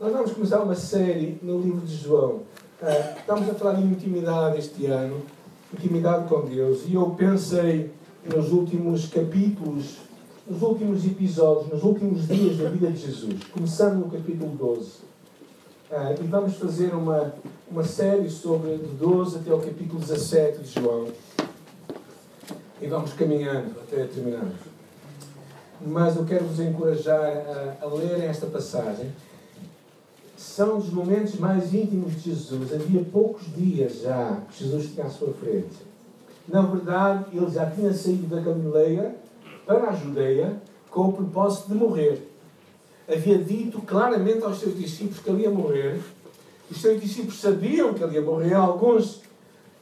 Nós vamos começar uma série no livro de João. Uh, estamos a falar de intimidade este ano, intimidade com Deus, e eu pensei nos últimos capítulos, nos últimos episódios, nos últimos dias da vida de Jesus, começando no capítulo 12. Uh, ah, e vamos fazer uma, uma série sobre de 12 até o capítulo 17 de João. E vamos caminhando até terminarmos. Mas eu quero vos encorajar a, a ler esta passagem são dos momentos mais íntimos de Jesus. Havia poucos dias já que Jesus tinha à sua frente. Na verdade, ele já tinha saído da Galileia para a Judeia com o propósito de morrer. Havia dito claramente aos seus discípulos que ele ia morrer. Os seus discípulos sabiam que ele ia morrer. Alguns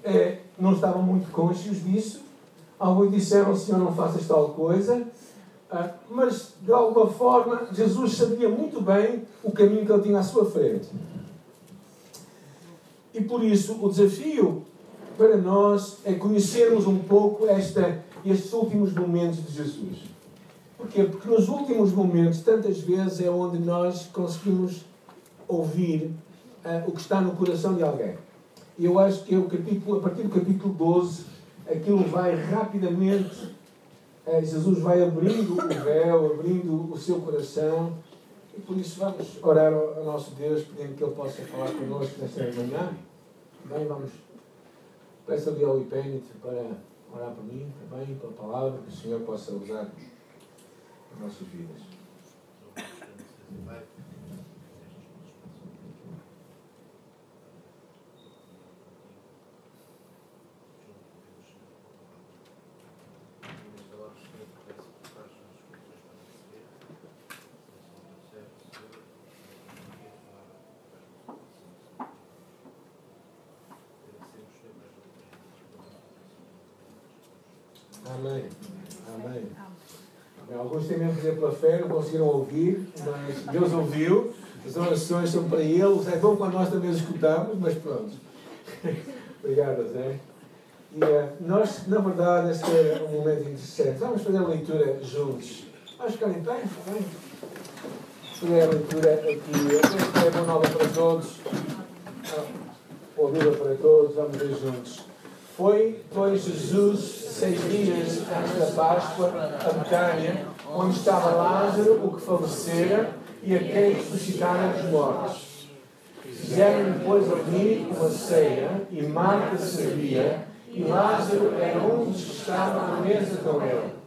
eh, não estavam muito conscientes disso. Alguns disseram: Senhor, não faças tal coisa. Ah, mas, de alguma forma, Jesus sabia muito bem o caminho que ele tinha à sua frente. E por isso, o desafio para nós é conhecermos um pouco esta, estes últimos momentos de Jesus. Porquê? Porque nos últimos momentos, tantas vezes, é onde nós conseguimos ouvir uh, o que está no coração de alguém. Eu acho que é o capítulo, a partir do capítulo 12, aquilo vai rapidamente Jesus vai abrindo o véu, abrindo o seu coração. E por isso vamos orar ao, nosso Deus, pedindo que Ele possa falar connosco nesta manhã. Bem, vamos. Peço ali ao Ipênite para orar por mim, também, pela palavra, que o Senhor possa usar nas nossas vidas. Amém. Amém. Alguns têm fazer pela fé, não conseguiram ouvir, mas Deus ouviu. As orações são para Ele. É bom quando nós também as escutamos, mas pronto. Obrigado, Zé. E uh, nós, na verdade, este é um momento interessante. Vamos fazer a leitura juntos. Vamos ficar em pé? Bem? Fazer a leitura aqui. Esta é boa nova para todos. Boa vida para todos. Vamos ver juntos. Foi, pois, Jesus, seis dias antes da Páscoa, a Betânia, onde estava Lázaro, o que falecera, e a quem ressuscitaram dos mortos. Fizeram depois ali uma ceia, e Marta servia, e Lázaro era um dos que estavam à mesa com ele.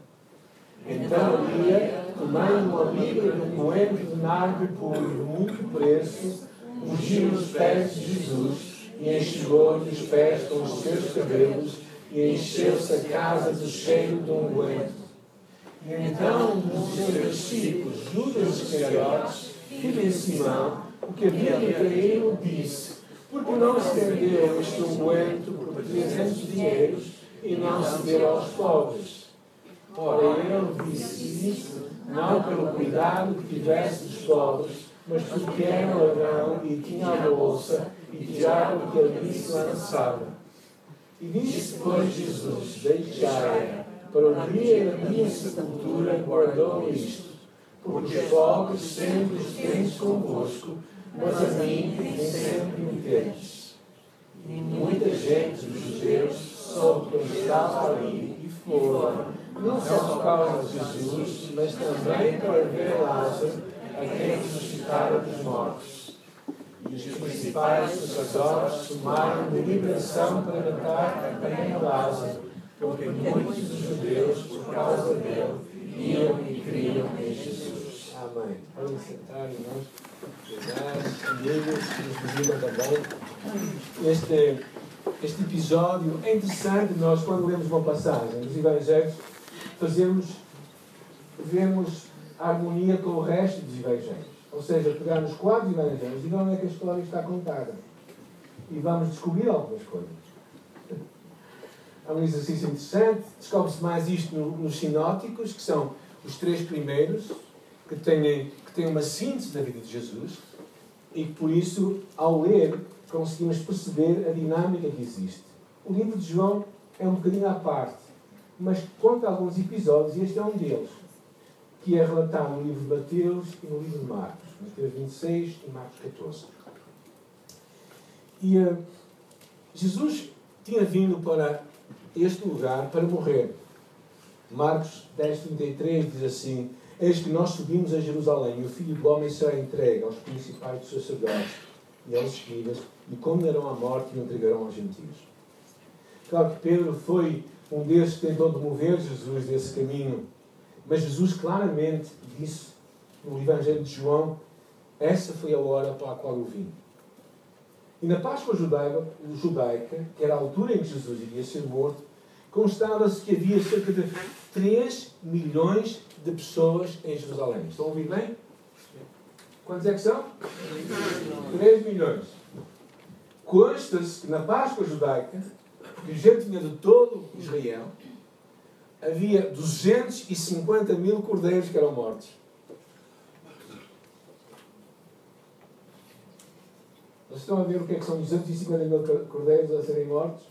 Então Maria, tomando uma libra de moento de nardo de muito preço, ungiu os pés de Jesus e enxugou-lhe os pés com os seus cabelos, e encheu-se a casa do cheiro de um. Então um dos seus discípulos, Judas Iscariotes, filho de Simão, o que havia de disse, porque não se vendeu este unguento por trezentos dinheiros e não se deu aos pobres? Ora, ele disse isso não pelo cuidado que tivesse dos pobres, mas porque era ladrão e tinha a bolsa e tirava o que ali se lançava. E disse, pois, Jesus, deixai para o dia da minha sepultura guardou isto, porque os pobres sempre os tens convosco, mas a mim nem sempre me tens. E muita gente dos judeus soube que estava ali e foram, não só por causa de Jesus, mas também para ver Lázaro, a quem ressuscitara dos mortos. E os principais sacerdotes tomaram deliberação para matar também a Lázaro, porque muitos judeus, por causa dele, iam e criam em Jesus. Amém. Podem sentar, irmãos. Amigos que nos visível também. Este, este episódio é interessante. Nós, quando lemos uma passagem dos Evangelhos, fazemos, vemos a harmonia com o resto dos Evangelhos. Ou seja, pegar nos quatro evangelhos e ver onde é que a história está contada. E vamos descobrir algumas coisas. É um exercício interessante. Descobre-se mais isto no, nos sinóticos, que são os três primeiros, que têm, que têm uma síntese da vida de Jesus. E que, por isso, ao ler, conseguimos perceber a dinâmica que existe. O livro de João é um bocadinho à parte, mas conta alguns episódios, e este é um deles que é relatado no livro de Mateus e no livro de Marcos. Mateus 26 e Marcos 14. E uh, Jesus tinha vindo para este lugar para morrer. Marcos 10, 33 diz assim: Eis que nós subimos a Jerusalém e o Filho do Homem será entregue aos principais dos sacerdotes e aos escribas e condenarão à morte e o entregarão aos gentios. Claro que Pedro foi um desses que tentou demover Jesus desse caminho, mas Jesus claramente disse no Evangelho de João: essa foi a hora para a qual eu vim. E na Páscoa judaica, judaica, que era a altura em que Jesus iria ser morto, constava-se que havia cerca de 3 milhões de pessoas em Jerusalém. Estão a ouvir bem? Quantos é que são? 3 milhões. Consta-se que na Páscoa judaica, que gente tinha de todo Israel, havia 250 mil cordeiros que eram mortos. Vocês estão a ver o que é que são 250 mil cordeiros a serem mortos?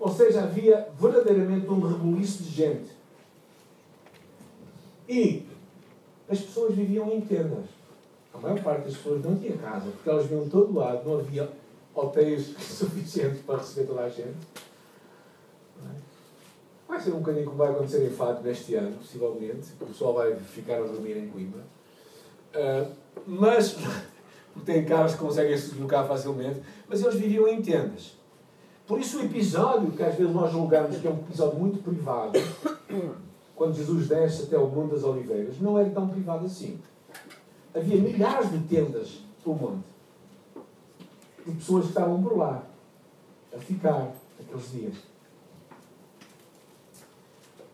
Ou seja, havia verdadeiramente um rebuliço de gente. E as pessoas viviam em tendas. A maior parte das pessoas não tinha casa, porque elas vinham de todo lado, não havia hotéis suficientes para receber toda a gente. Vai ser um bocadinho como vai acontecer em Fátima este ano, possivelmente. O pessoal vai ficar a dormir em Coimbra. Uh, mas porque têm carros que conseguem se deslocar facilmente, mas eles viviam em tendas. Por isso o episódio, que às vezes nós julgamos que é um episódio muito privado, quando Jesus desce até o Monte das Oliveiras, não era tão privado assim. Havia milhares de tendas pelo monte. De pessoas que estavam por lá, a ficar aqueles dias.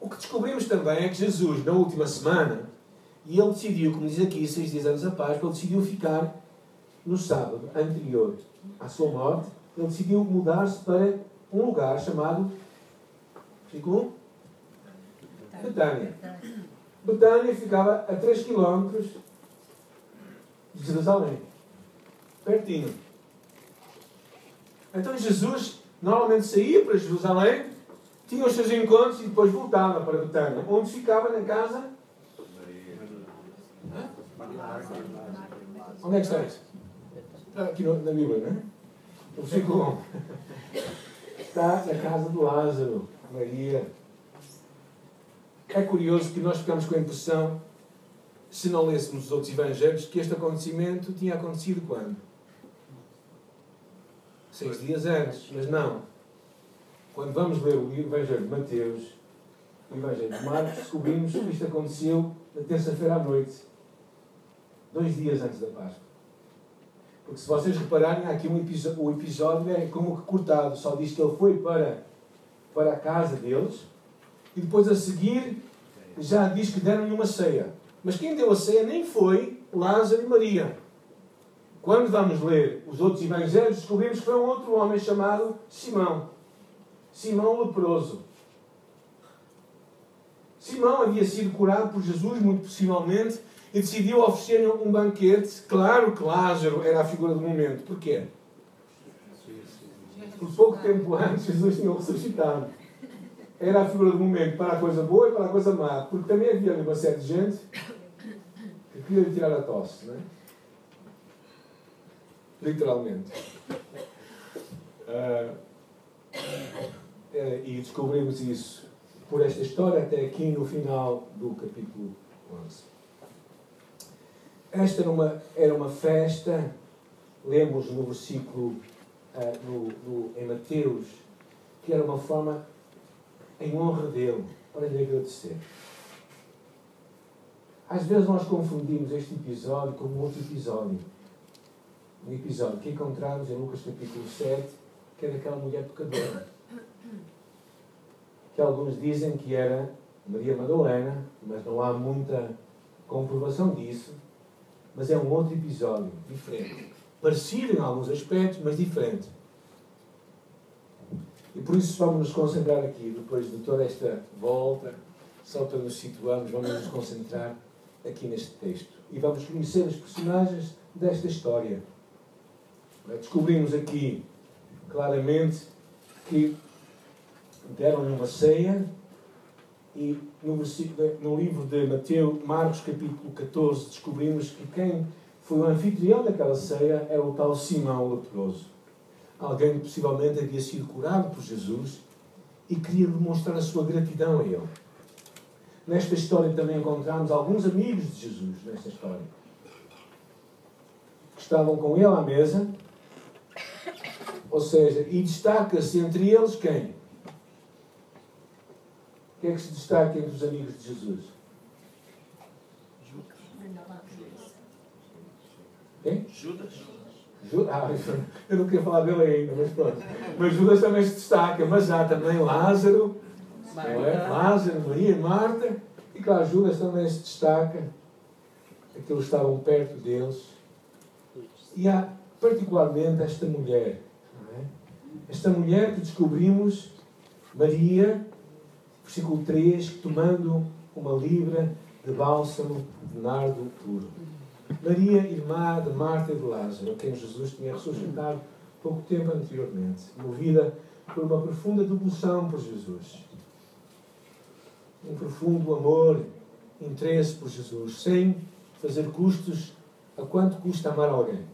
O que descobrimos também é que Jesus, na última semana, e ele decidiu, como diz aqui, seis dias antes da Páscoa, ele decidiu ficar no sábado anterior à sua morte, ele decidiu mudar-se para um lugar chamado ficou? Betânia. Betânia ficava a 3 km de Jerusalém. Pertinho. Então Jesus normalmente saía para Jerusalém, tinha os seus encontros e depois voltava para Betânia, onde ficava na casa. Onde é que está isso? Aqui na Bíblia, né? O versículo 1. Está na casa do Lázaro, Maria. É curioso que nós ficamos com a impressão, se não lêssemos os outros evangelhos, que este acontecimento tinha acontecido quando? Seis dias antes, mas não. Quando vamos ler o Evangelho de Mateus, o Evangelho de Marcos, descobrimos que isto aconteceu na terça-feira à noite, dois dias antes da Páscoa. Porque se vocês repararem, aqui um o episódio é como que cortado, só diz que ele foi para, para a casa deles e depois a seguir já diz que deram-lhe uma ceia. Mas quem deu a ceia nem foi Lázaro e Maria. Quando vamos ler os outros evangelhos, descobrimos que foi um outro homem chamado Simão. Simão leproso. Simão havia sido curado por Jesus, muito possivelmente, e decidiu oferecer um banquete. Claro que Lázaro era a figura do momento. Porquê? Por pouco tempo antes, Jesus tinha ressuscitado. Era a figura do momento para a coisa boa e para a coisa má. Porque também havia uma série de gente que queria tirar a tosse, não é? Literalmente. Uh, e descobrimos isso por esta história até aqui no final do capítulo 11. Esta era uma, era uma festa, lemos no versículo uh, no, no, em Mateus, que era uma forma em honra dele, para lhe agradecer. Às vezes nós confundimos este episódio com outro episódio. Um episódio que encontramos em Lucas capítulo 7, que é daquela mulher pecadora. Que alguns dizem que era Maria Madalena, mas não há muita comprovação disso mas é um outro episódio diferente. Parecido em alguns aspectos, mas diferente. E por isso vamos nos concentrar aqui, depois de toda esta volta, só para nos situarmos, vamos nos concentrar aqui neste texto. E vamos conhecer os personagens desta história. Descobrimos aqui claramente que deram-lhe uma ceia e no, no livro de Mateus, Marcos, capítulo 14, descobrimos que quem foi o anfitrião daquela ceia, era o tal Simão leproso. Alguém que possivelmente havia sido curado por Jesus e queria demonstrar a sua gratidão a ele. Nesta história também encontramos alguns amigos de Jesus, nesta história, que estavam com ele à mesa, ou seja, e destaca-se entre eles quem? Quem é que se destaca entre os amigos de Jesus? Quem? Judas. Judas. Ah, eu não queria falar dele ainda, mas pronto. Mas Judas também se destaca, mas há também Lázaro, é? Lázaro, Maria Marta, e claro, Judas também se destaca, aqueles estavam perto deles. E há particularmente esta mulher, é? esta mulher que descobrimos, Maria, versículo 3, tomando uma libra de bálsamo de nardo puro. Maria, irmã de Marta e de Lázaro, quem Jesus tinha ressuscitado pouco tempo anteriormente, movida por uma profunda devoção por Jesus. Um profundo amor, interesse por Jesus, sem fazer custos a quanto custa amar alguém.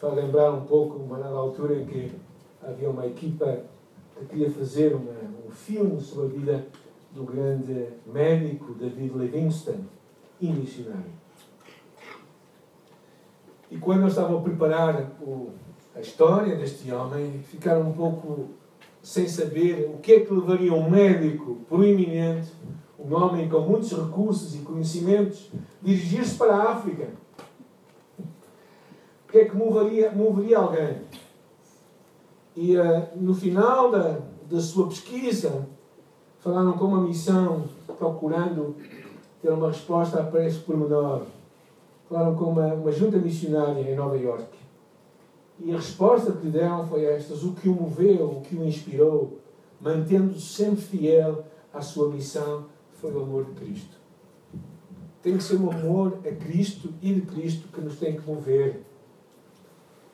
Faz lembrar um pouco, uma nada altura em que havia uma equipa que queria fazer uma, um filme sobre a vida do grande médico David Livingstone e missionário. E quando eles estavam a preparar o, a história deste homem, ficaram um pouco sem saber o que é que levaria um médico proeminente, um homem com muitos recursos e conhecimentos, dirigir-se para a África. O que é que moveria, moveria alguém? E uh, no final da, da sua pesquisa, falaram com uma missão procurando ter uma resposta a esse pormenor falaram com uma, uma junta missionária em Nova York. E a resposta que lhe deram foi estas: o que o moveu, o que o inspirou, mantendo-se sempre fiel à sua missão, foi o amor de Cristo. Tem que ser o amor a Cristo e de Cristo que nos tem que mover.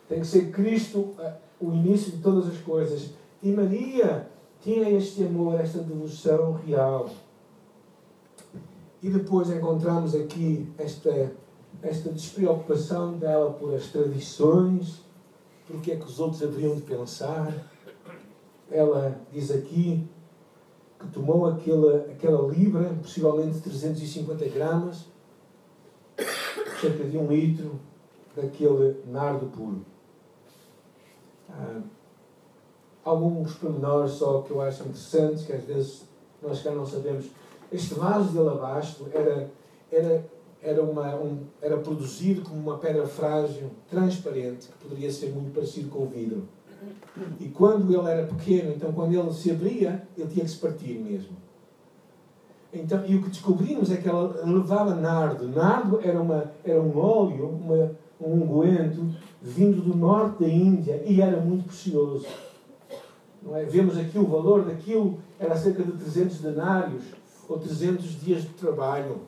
Tem que ser Cristo o início de todas as coisas. E Maria tinha este amor, esta devoção real. E depois encontramos aqui esta esta despreocupação dela por as tradições, por que é que os outros haveriam de pensar. Ela diz aqui que tomou aquela, aquela libra, possivelmente 350 gramas, cerca de um litro, daquele nardo puro. Ah, alguns pormenores só que eu acho interessantes, que às vezes nós cá não sabemos. Este vaso de alabastro era, era era, uma, um, era produzido como uma pedra frágil, transparente, que poderia ser muito parecido com o vidro. E quando ele era pequeno, então quando ele se abria, ele tinha que se partir mesmo. Então, e o que descobrimos é que ela levava nardo. Nardo era, uma, era um óleo, uma, um unguento, vindo do norte da Índia e era muito precioso. Não é? Vemos aqui o valor daquilo, era cerca de 300 denários ou 300 dias de trabalho.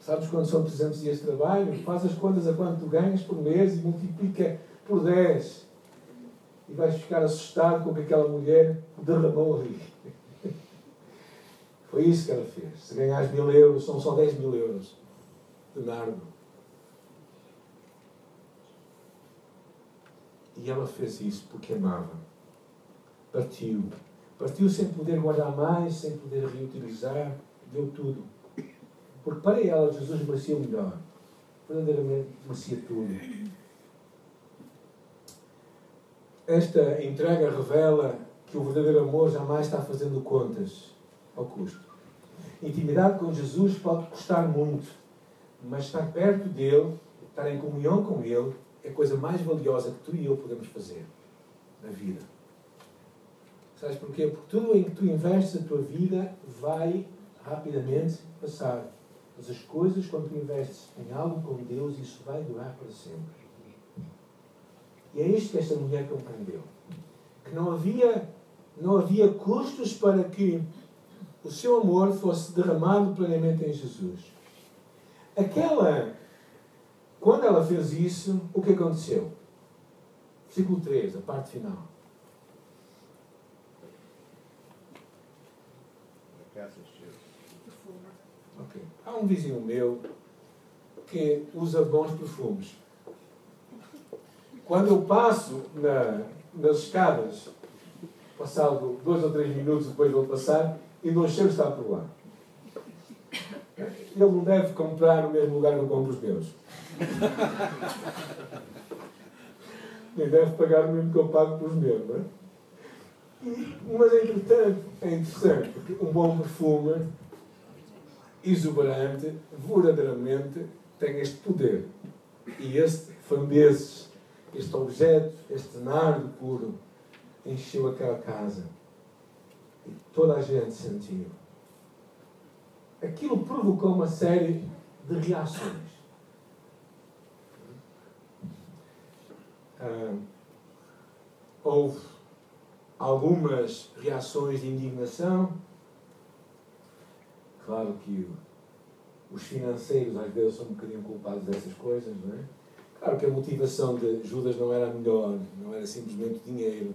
Sabes quando são 300 dias de trabalho? Faz as contas a quanto ganhas por mês e multiplica por 10. E vais ficar assustado com o que aquela mulher derramou ali. Foi isso que ela fez. Se ganhas mil euros, são só 10 mil euros nardo. E ela fez isso porque amava. Partiu. Partiu sem poder guardar mais, sem poder reutilizar. Deu tudo. Porque para ela Jesus merecia o melhor. Verdadeiramente merecia tudo. Esta entrega revela que o verdadeiro amor jamais está fazendo contas ao custo. Intimidade com Jesus pode custar muito, mas estar perto dele, estar em comunhão com ele, é a coisa mais valiosa que tu e eu podemos fazer na vida. Sabes porquê? Porque tudo em que tu investes a tua vida vai rapidamente passar. Mas as coisas, quando tu investes em algo com Deus, isso vai durar para sempre. E é isto que esta mulher compreendeu. Que não havia, não havia custos para que o seu amor fosse derramado plenamente em Jesus. Aquela, quando ela fez isso, o que aconteceu? Versículo 3, a parte final. porquê. Há um vizinho meu que usa bons perfumes. Quando eu passo na, nas escadas, passado dois ou três minutos depois vou passar, e o cheiro está por lá. Ele não deve comprar no mesmo lugar que eu compro os meus. Nem deve pagar o mesmo que eu pago pelos meus, não é? Mas, entretanto, é interessante, porque um bom perfume exuberante, verdadeiramente, tem este poder. E este foi um desses. Este objeto, este nardo puro, encheu aquela casa. E toda a gente sentiu. Aquilo provocou uma série de reações. Ah, houve algumas reações de indignação. Claro que os financeiros às vezes são um bocadinho culpados dessas coisas, não é? Claro que a motivação de Judas não era melhor, não era simplesmente dinheiro,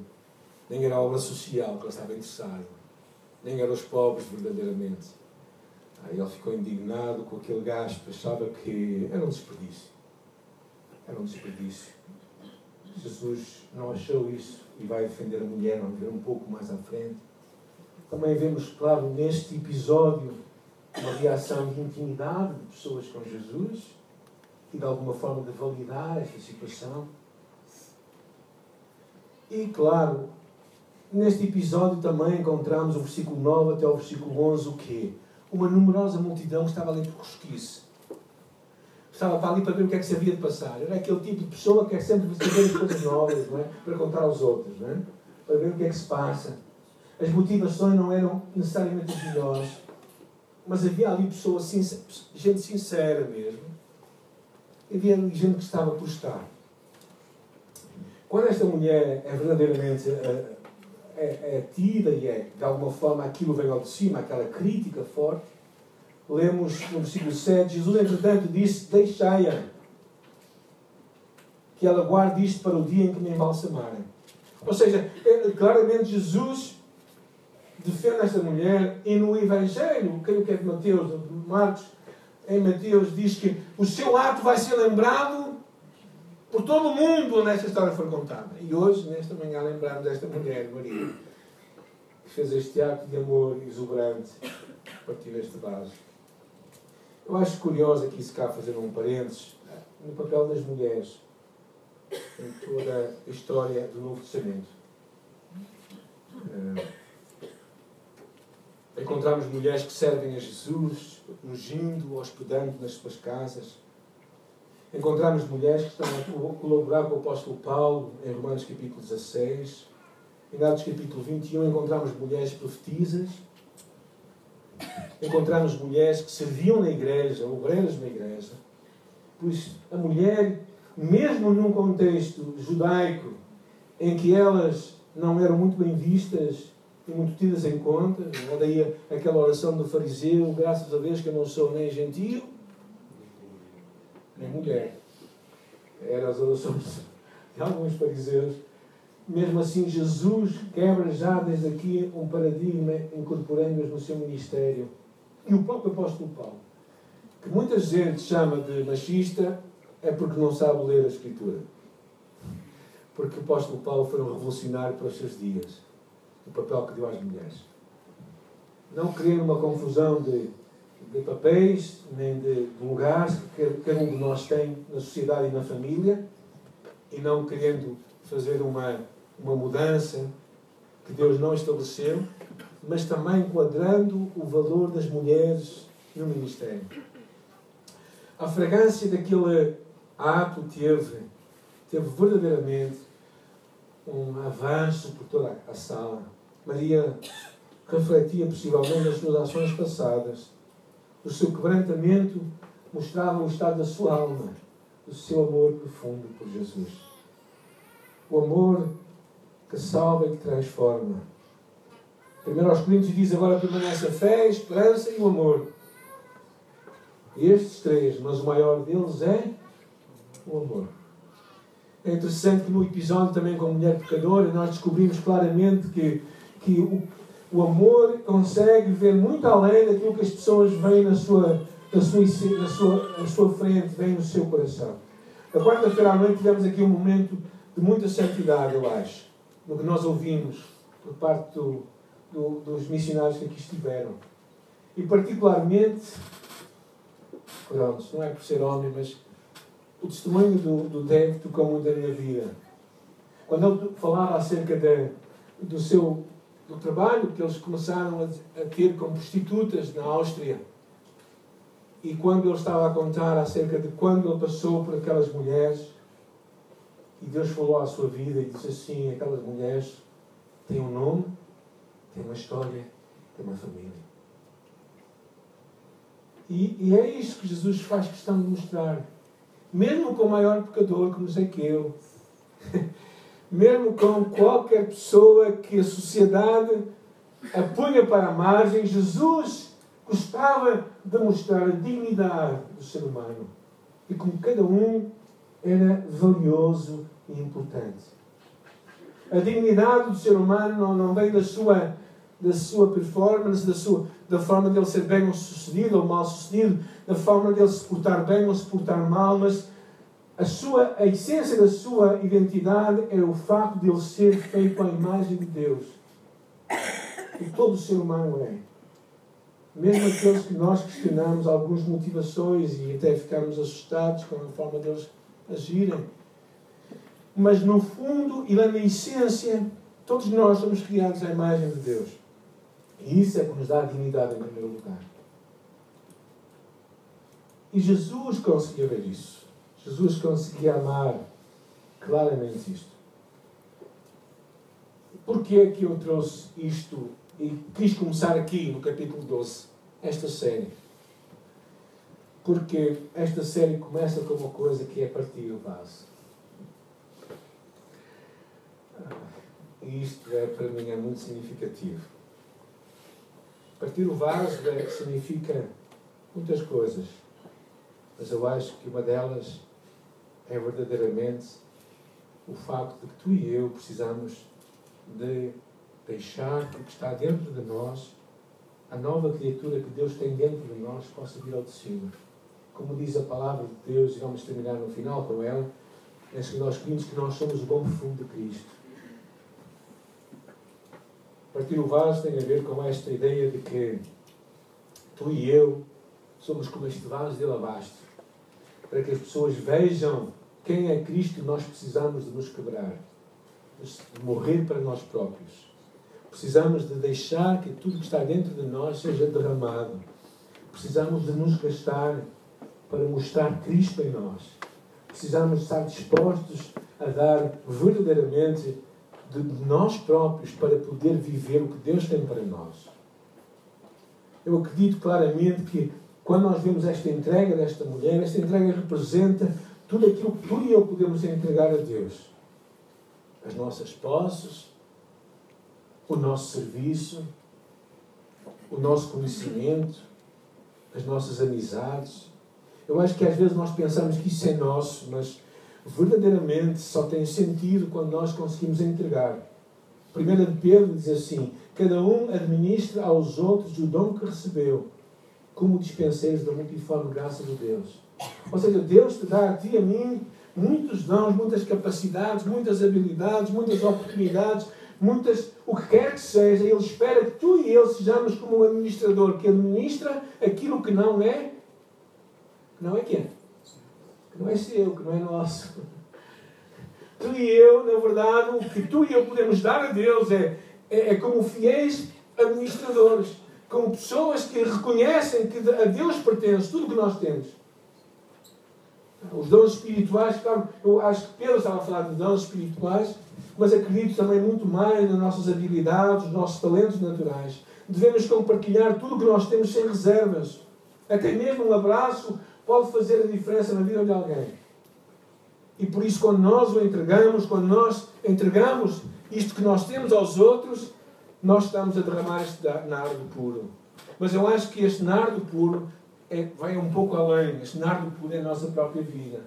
nem era a obra social que ele estava interessado, nem eram os pobres verdadeiramente. Ele ficou indignado com aquele gasto, achava que era um desperdício. Era um desperdício. Jesus não achou isso e vai defender a mulher, vamos ver um pouco mais à frente. Também vemos, claro, neste episódio, uma reação de intimidade de pessoas com Jesus e de alguma forma de validar esta situação. E, claro, neste episódio também encontramos o versículo 9 até o versículo 11 o quê? Uma numerosa multidão estava ali por cosquice estava para ali para ver o que é que se havia de passar. Era aquele tipo de pessoa que é sempre saber as coisas novas, não é? Para contar aos outros, não é? Para ver o que é que se passa. As motivações não eram necessariamente as melhores, mas havia ali pessoas, gente sincera mesmo. Havia ali gente que estava por estar. Quando esta mulher é verdadeiramente é, é, tida e é, de alguma forma, aquilo vem ao de cima, aquela crítica forte, lemos no versículo 7, Jesus, entretanto, disse: Deixai-a, que ela guarde isto para o dia em que me embalsamarem. Ou seja, é, claramente Jesus defende esta mulher e no Evangelho, creio que é de Mateus, de Marcos, em Mateus, diz que o seu ato vai ser lembrado por todo o mundo onde esta história for contada. E hoje, nesta manhã, lembramos desta mulher, Maria, que fez este ato de amor exuberante a partir deste vaso. Eu acho curioso aqui, se cá, fazer um parênteses, no papel das mulheres em toda a história do Novo Testamento. Uh, encontramos mulheres que servem a Jesus, ungindo, hospedando nas suas casas. Encontramos mulheres que estão a colaborar com o apóstolo Paulo em Romanos capítulo 16. Em Atos capítulo 21 encontramos mulheres profetizas encontramos mulheres que serviam na igreja, obreiras na igreja. Pois a mulher, mesmo num contexto judaico, em que elas não eram muito bem vistas e muito tidas em conta, é daí aquela oração do fariseu, graças a Deus que eu não sou nem gentio, nem mulher. Eram as orações de alguns fariseus. Mesmo assim, Jesus quebra já desde aqui um paradigma, incorporando-as no seu ministério e o próprio apóstolo Paulo, que muita gente chama de machista, é porque não sabe ler a Escritura. Porque o apóstolo Paulo foi um revolucionário para os seus dias. O papel que deu às mulheres. Não querendo uma confusão de, de papéis, nem de, de lugares que cada um de nós tem na sociedade e na família, e não querendo fazer uma, uma mudança que Deus não estabeleceu, mas também enquadrando o valor das mulheres no ministério. A fragrância daquele ato teve, teve verdadeiramente um avanço por toda a sala. Maria refletia possivelmente as suas ações passadas. O seu quebrantamento mostrava o estado da sua alma, o seu amor profundo por Jesus. O amor que salva e que transforma Primeiro aos Coríntios diz agora permanece a fé, a esperança e o amor. Estes três, mas o maior deles é o amor. É interessante que no episódio também com a mulher pecadora nós descobrimos claramente que, que o, O amor consegue ver muito além daquilo que as pessoas veem na sua, na sua, na sua, na sua frente, veem no seu coração. A quarta-feira à noite tivemos aqui um momento de muita santidade, eu acho, no que nós ouvimos por parte do, do, dos missionários que aqui estiveram. E particularmente, pronto, não é por ser homem, mas o testemunho do, do David tocou muito na minha vida. Quando ele falava acerca de, do seu do trabalho que eles começaram a, a ter como prostitutas na Áustria, e quando ele estava a contar acerca de quando ele passou por aquelas mulheres, e Deus falou à sua vida e disse assim: aquelas mulheres têm um nome, têm uma história, têm uma família. E, e é isso que Jesus faz questão de mostrar. Mesmo com o maior pecador, como Zaqueu, mesmo com qualquer pessoa que a sociedade apunha para a margem, Jesus gostava de mostrar a dignidade do ser humano e como cada um era valioso e importante. A dignidade do ser humano não, não vem da sua, da sua performance, da, sua, da forma dele ser bem sucedido ou mal sucedido, da forma dele se portar bem ou se portar mal, mas a, sua, a essência da sua identidade é o facto de ele ser feito à imagem de Deus. E todo ser humano é. Mesmo aqueles que nós questionamos algumas motivações e até ficamos assustados com a forma deles agirem. Mas no fundo e lá na essência, todos nós somos criados à imagem de Deus. E isso é que nos dá a dignidade em primeiro lugar. E Jesus conseguiu ver isso. Jesus conseguia amar claramente isto. Porquê é que eu trouxe isto e quis começar aqui no capítulo 12, esta série? Porque esta série começa com uma coisa que é partir o vaso. E isto é, para mim é muito significativo. Partir o vaso é, significa muitas coisas, mas eu acho que uma delas é verdadeiramente o facto de que tu e eu precisamos de deixar que o que está dentro de nós, a nova criatura que Deus tem dentro de nós, possa vir ao de cima. Como diz a palavra de Deus, e vamos terminar no final com ela, é que nós pedimos que nós somos o bom perfume de Cristo. Partir o vaso tem a ver com esta ideia de que tu e eu somos como este vaso de alabastro, para que as pessoas vejam quem é Cristo, nós precisamos de nos quebrar, de morrer para nós próprios. Precisamos de deixar que tudo que está dentro de nós seja derramado. Precisamos de nos gastar para mostrar Cristo em nós. Precisamos estar dispostos a dar verdadeiramente de nós próprios para poder viver o que Deus tem para nós. Eu acredito claramente que quando nós vemos esta entrega desta mulher, esta entrega representa tudo aquilo que tu e eu podemos entregar a Deus. As nossas posses, o nosso serviço, o nosso conhecimento, as nossas amizades. Eu acho que às vezes nós pensamos que isso é nosso, mas verdadeiramente só tem sentido quando nós conseguimos entregar. 1 Pedro diz assim: Cada um administra aos outros o dom que recebeu, como dispenseiros da multiforme graça de Deus. Ou seja, Deus te dá a ti e a mim muitos dons, muitas capacidades, muitas habilidades, muitas oportunidades, muitas, o que quer que seja, Ele espera que tu e eu sejamos como um administrador que administra aquilo que não é, que não é quem? Que não é seu, que não é nosso. Tu e eu, na verdade, o que tu e eu podemos dar a Deus é, é, é como fiéis administradores, como pessoas que reconhecem que a Deus pertence tudo o que nós temos. Os dons espirituais, claro, eu acho que Pedro estava a falar de dons espirituais, mas acredito também muito mais nas nossas habilidades, nos nossos talentos naturais. Devemos compartilhar tudo o que nós temos sem reservas. Até mesmo um abraço pode fazer a diferença na vida de alguém. E por isso, quando nós o entregamos, quando nós entregamos isto que nós temos aos outros, nós estamos a derramar este nardo puro. Mas eu acho que este nardo puro é, vai um pouco além. Este nardo puro é a nossa própria vida.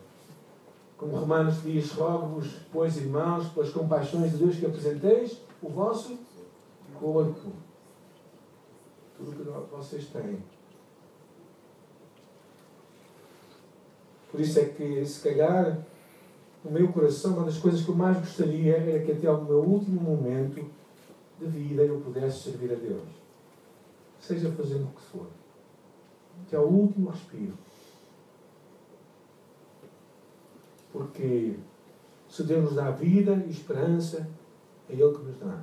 Como Romanos diz, rogo-vos, pois, irmãos, pelas compaixões de Deus que apresenteis o vosso corpo tudo que vocês têm. Por isso é que, se calhar, no meu coração, uma das coisas que eu mais gostaria era que até ao meu último momento de vida eu pudesse servir a Deus. Seja fazendo o que for. Até ao último respiro. Porque se Deus nos dá vida e esperança, é Ele que nos dá.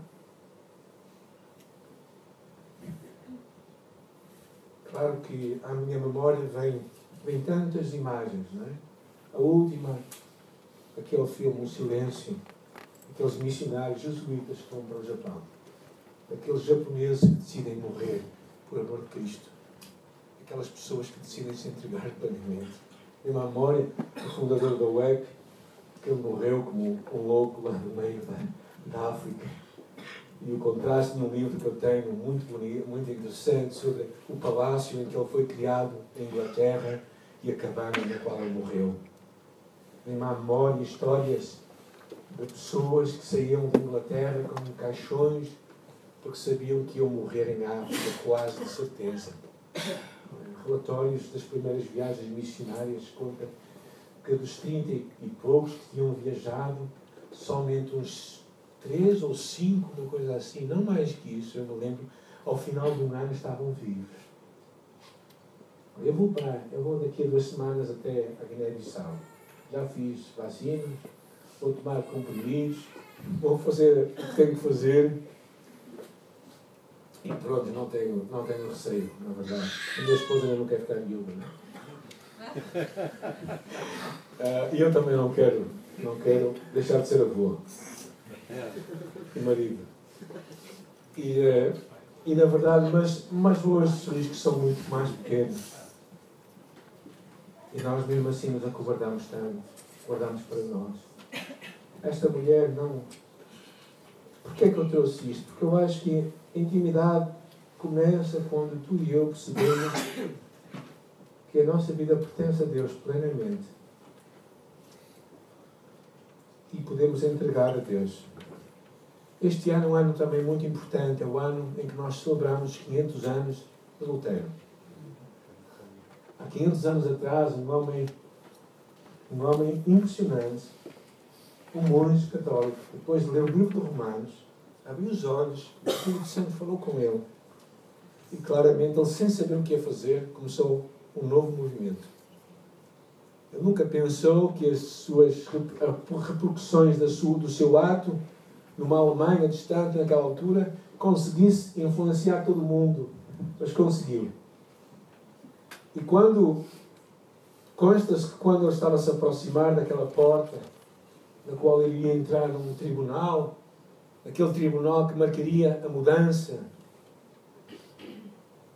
Claro que à minha memória vem, vem tantas imagens, não é? A última, aquele filme O Silêncio, aqueles missionários jesuítas que vão para o Japão, aqueles japoneses que decidem morrer por amor de Cristo, aquelas pessoas que decidem se entregar plenamente. Em memória do fundador da UEC, que morreu como um louco lá no meio da, da África e o contraste num livro que eu tenho muito bonito, muito interessante sobre o palácio em que ele foi criado em Inglaterra e a cabana na qual ele morreu. Em memória histórias de pessoas que saíam de Inglaterra com caixões porque sabiam que iam morrer em África, quase de certeza. Relatórios das primeiras viagens missionárias contam que dos 30 e poucos que tinham viajado, somente uns três ou cinco, uma coisa assim, não mais que isso, eu me lembro, ao final de um ano estavam vivos. Eu vou para, eu vou daqui a duas semanas até a Guiné-Bissau. Já fiz vacinas, vou tomar comprimidos, vou fazer o que tenho que fazer. E pronto, não tenho, não tenho receio, na verdade. A minha esposa ainda não quer ficar viúva, é? uh, e eu também não quero, não quero deixar de ser avô o marido. E, uh, e na verdade, mas, mas os riscos são muito mais pequenos. E nós mesmo assim nos acovardamos tanto, guardamos para nós. Esta mulher não. Porquê é que eu trouxe isto? Porque eu acho que intimidade começa quando tu e eu percebemos que a nossa vida pertence a Deus plenamente e podemos entregar a Deus. Este ano é um ano também muito importante, é o ano em que nós celebramos os 500 anos de Lutero. Há 500 anos atrás, um homem, um homem impressionante, um monge católico, depois de ler o livro de Romanos, abriu os olhos, o Espírito Santo falou com ele. E claramente ele, sem saber o que ia fazer, começou um novo movimento. Ele nunca pensou que as suas repercussões do seu ato numa Alemanha distante naquela altura, conseguisse influenciar todo mundo. Mas conseguiu. E quando consta-se que quando ele estava a se aproximar daquela porta, na qual ele ia entrar num tribunal, aquele tribunal que marcaria a mudança,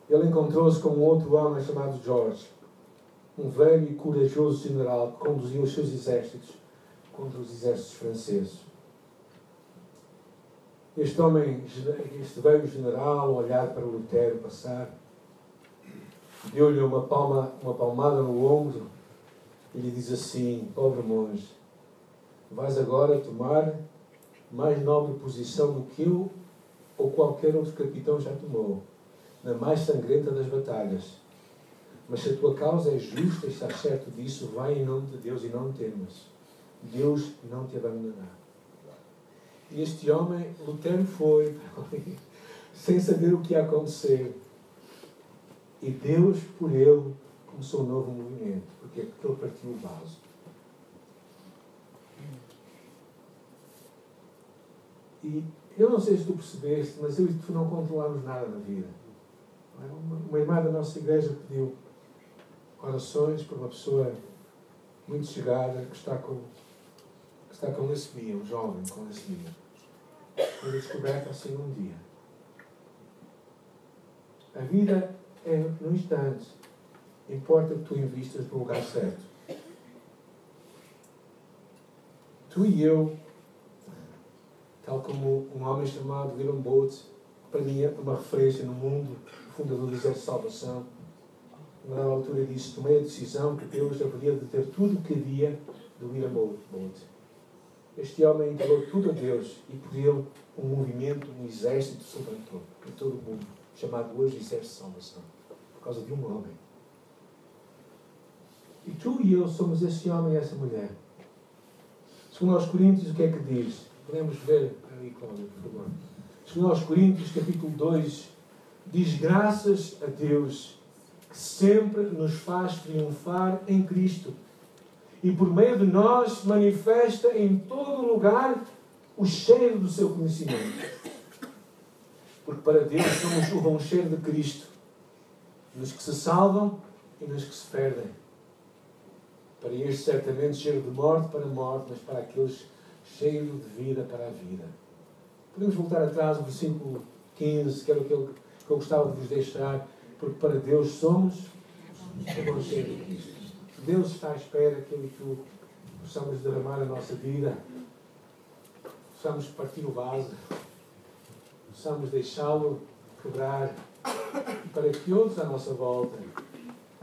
ele encontrou-se com outro homem chamado George, um velho e corajoso general que conduzia os seus exércitos contra os exércitos franceses. Este homem, este velho general, olhar para Lutero passar, deu-lhe uma, palma, uma palmada no ombro e lhe diz assim: Pobre monge, vais agora tomar mais nobre posição do que eu ou qualquer outro capitão já tomou, na mais sangrenta das batalhas. Mas se a tua causa é justa e estás certo disso, vai em nome de Deus e não temas. Deus não te abandonará. E este homem, Lutero foi, sem saber o que ia acontecer. E Deus, por ele, começou um novo movimento, porque ele partiu o vaso. E eu não sei se tu percebeste, mas eu e tu não controlamos nada na vida. Uma, uma irmã da nossa igreja pediu orações por uma pessoa muito chegada que está com, que está com leucemia, um jovem com leucemia foi descoberta assim um dia. A vida é no instante. Importa que tu invistas no lugar certo. Tu e eu, tal como um homem chamado William Booth, para mim é uma referência no mundo, fundador do Exército de Salvação, na altura disse: tomei a decisão que Deus haveria de ter tudo o que havia do William Booth. Este homem entregou tudo a Deus e por ele um movimento, um exército levantou em todo o mundo, chamado hoje exerce salvação. Por causa de um homem. E tu e eu somos esse homem e essa mulher. Segundo aos Coríntios, o que é que diz? Podemos ver aí, Cláudio, por favor. Segundo aos Coríntios, capítulo 2, diz graças a Deus que sempre nos faz triunfar em Cristo e por meio de nós manifesta em todo lugar o cheiro do seu conhecimento. Porque para Deus somos o bom cheiro de Cristo, nos que se salvam e nos que se perdem. Para este, certamente, cheiro de morte para a morte, mas para aqueles cheiro de vida para a vida. Podemos voltar atrás ao versículo 15, que era aquele que eu gostava de vos deixar, porque para Deus somos o bom cheiro de Cristo. Deus está à espera que eu e tu possamos derramar a nossa vida, possamos partir o vaso, possamos deixá-lo quebrar, para que outros à nossa volta,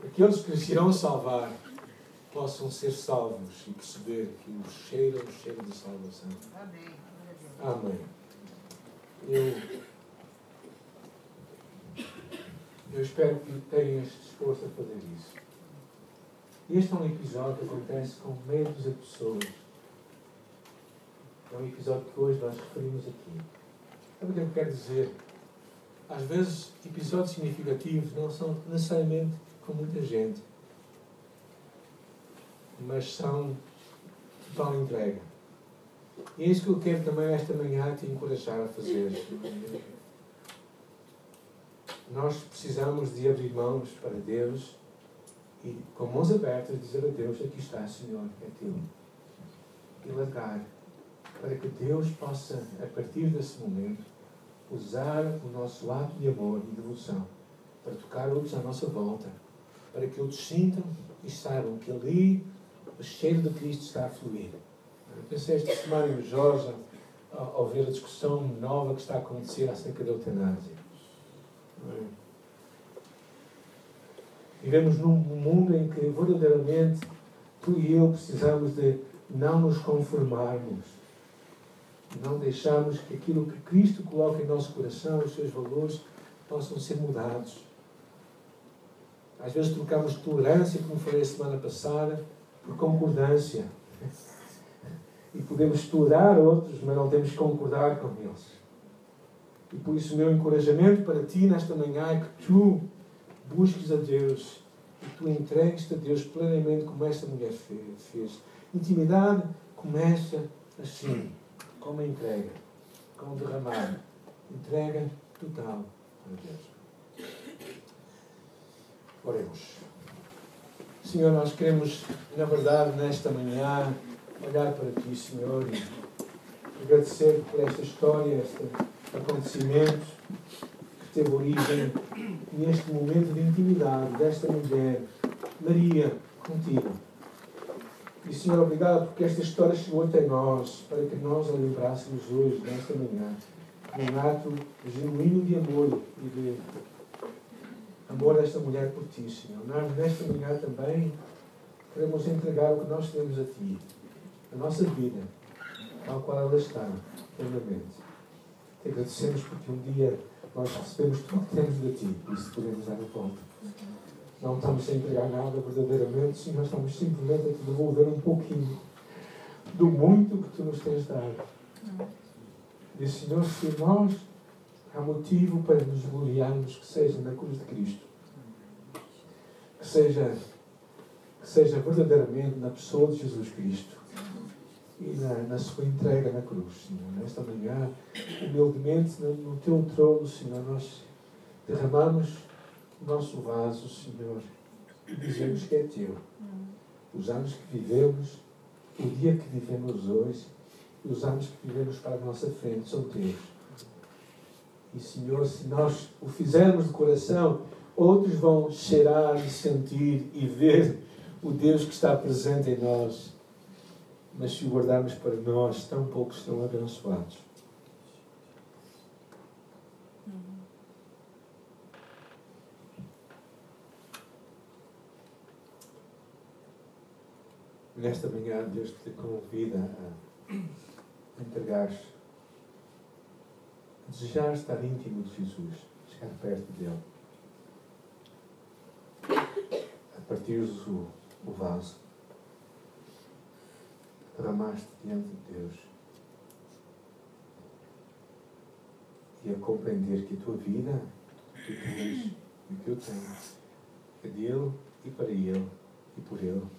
aqueles que nos irão salvar, possam ser salvos e perceber que o cheiro é o cheiro de salvação. Amém. Amém. Eu, eu espero que tenhas disposto a fazer isso. Este é um episódio que acontece com dúzia de pessoas. É um episódio que hoje nós referimos aqui. Sabe o que eu quero dizer? Às vezes, episódios significativos não são necessariamente com muita gente, mas são total entrega. E é isso que eu quero também esta manhã te encorajar a fazer. Nós precisamos de abrir mãos para Deus e com mãos abertas dizer a Deus: Aqui está, Senhor, é teu. E largar, para que Deus possa, a partir desse momento, usar o nosso ato de amor e devoção para tocar outros à nossa volta, para que outros sintam e saibam que ali o cheiro de Cristo está a fluir. Eu pensei esta semana em Jorge ao, ver a discussão nova que está a acontecer acerca da eutanásia. Vivemos num mundo em que verdadeiramente tu e eu precisamos de não nos conformarmos, não deixarmos que aquilo que Cristo coloca em nosso coração, os seus valores, possam ser mudados. Às vezes trocamos tolerância, como falei a semana passada, por concordância. E podemos tolerar outros, mas não temos que concordar com eles. E por isso o meu encorajamento para ti nesta manhã é que tu busques a Deus e tu entregues-te a Deus plenamente como esta mulher fez. Intimidade começa assim, com uma entrega, com um derramar. Entrega total a Deus. Oremos. Senhor, nós queremos, na verdade, nesta manhã, olhar para Ti, Senhor, e agradecer por esta história, este acontecimento que teve origem neste momento de intimidade desta mulher, Maria, contigo. E, Senhor, obrigado porque esta história chegou até nós, para que nós a lembrássemos hoje, nesta manhã, num ato genuíno de amor e de amor desta mulher por Ti, Senhor. Nós, nesta manhã também, queremos entregar o que nós temos a Ti, a nossa vida, tal qual ela está, plenamente. Te agradecemos porque um dia nós recebemos tudo que temos de Ti, por isso podemos dar a volta. Não estamos a entregar nada verdadeiramente, nós estamos simplesmente a te devolver um pouquinho do muito que Tu nos tens dado. E, Senhor, se nós há motivo para nos gloriarmos que seja na cruz de Cristo, que seja, que seja verdadeiramente na pessoa de Jesus Cristo e na, na sua entrega na cruz, Senhor. Nesta manhã, humildemente, no, no teu trono, Senhor, nós derramamos o nosso vaso, Senhor, e dizemos que é teu. Os anos que vivemos, o dia que vivemos hoje, e os anos que vivemos para a nossa frente são teus. E, Senhor, se nós o fizermos de coração, outros vão cheirar e sentir e ver o Deus que está presente em nós mas se o guardarmos para nós, tão poucos serão abençoados. Nesta manhã, Deus te convida a entregar-te, a desejar estar íntimo de Jesus, chegar perto dele. A partires o, o vaso, derramaste diante de Deus e a compreender que a tua vida, o que tu tens e que eu tenho, é dele e para ele e por ele.